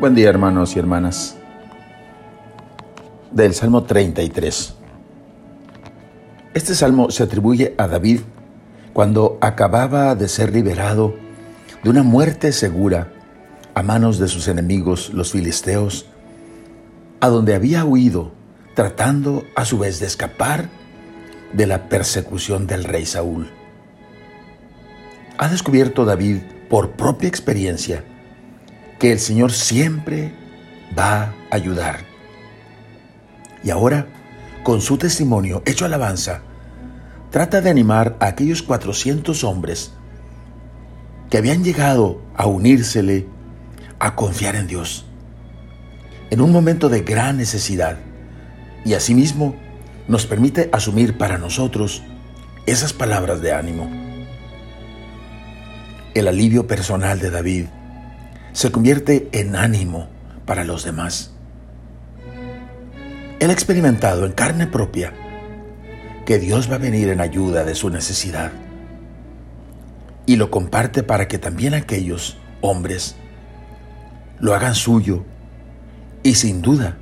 Buen día hermanos y hermanas. Del Salmo 33. Este salmo se atribuye a David cuando acababa de ser liberado de una muerte segura a manos de sus enemigos, los filisteos, a donde había huido, tratando a su vez de escapar de la persecución del rey Saúl. Ha descubierto David por propia experiencia que el Señor siempre va a ayudar. Y ahora, con su testimonio hecho alabanza, trata de animar a aquellos 400 hombres que habían llegado a unírsele, a confiar en Dios, en un momento de gran necesidad, y asimismo nos permite asumir para nosotros esas palabras de ánimo. El alivio personal de David se convierte en ánimo para los demás. Él ha experimentado en carne propia que Dios va a venir en ayuda de su necesidad y lo comparte para que también aquellos hombres lo hagan suyo y sin duda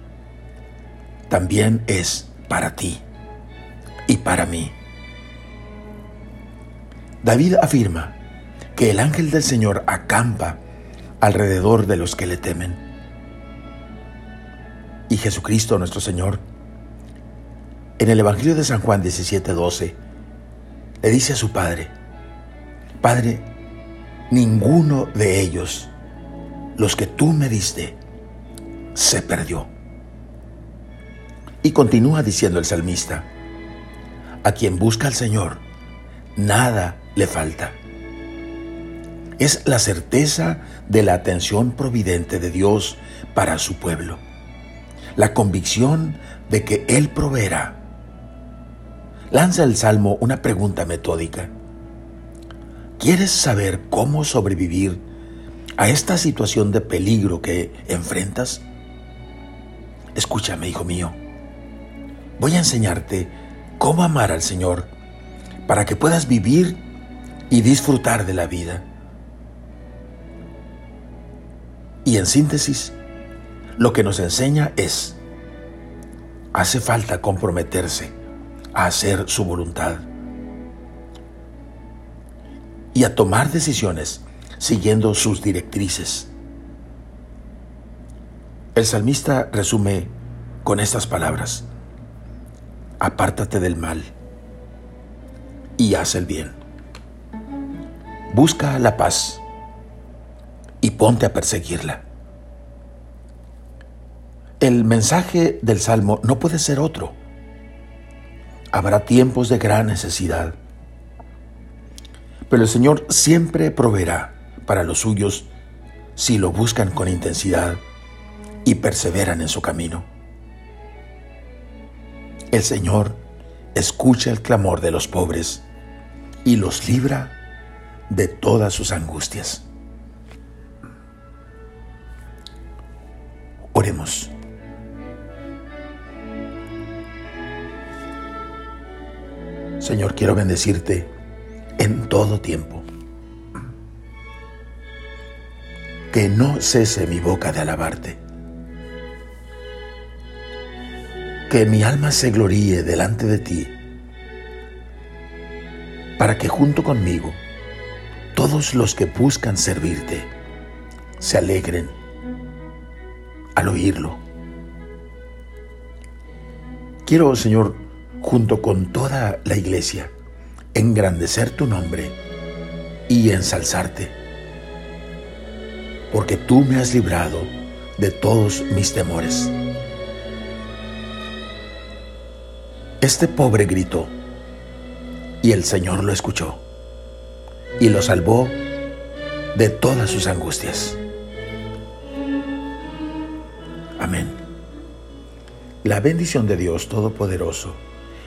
también es para ti y para mí. David afirma que el ángel del Señor acampa alrededor de los que le temen. Y Jesucristo nuestro Señor, en el Evangelio de San Juan 17:12, le dice a su Padre, Padre, ninguno de ellos, los que tú me diste, se perdió. Y continúa diciendo el salmista, a quien busca al Señor, nada le falta es la certeza de la atención providente de Dios para su pueblo, la convicción de que Él proveerá. Lanza el Salmo una pregunta metódica. ¿Quieres saber cómo sobrevivir a esta situación de peligro que enfrentas? Escúchame, hijo mío. Voy a enseñarte cómo amar al Señor para que puedas vivir y disfrutar de la vida. Y en síntesis, lo que nos enseña es, hace falta comprometerse a hacer su voluntad y a tomar decisiones siguiendo sus directrices. El salmista resume con estas palabras, apártate del mal y haz el bien. Busca la paz ponte a perseguirla. El mensaje del Salmo no puede ser otro. Habrá tiempos de gran necesidad, pero el Señor siempre proveerá para los suyos si lo buscan con intensidad y perseveran en su camino. El Señor escucha el clamor de los pobres y los libra de todas sus angustias. Señor, quiero bendecirte en todo tiempo. Que no cese mi boca de alabarte. Que mi alma se gloríe delante de ti, para que junto conmigo todos los que buscan servirte se alegren al oírlo. Quiero, Señor, junto con toda la iglesia, engrandecer tu nombre y ensalzarte, porque tú me has librado de todos mis temores. Este pobre gritó, y el Señor lo escuchó, y lo salvó de todas sus angustias. Amén. La bendición de Dios Todopoderoso,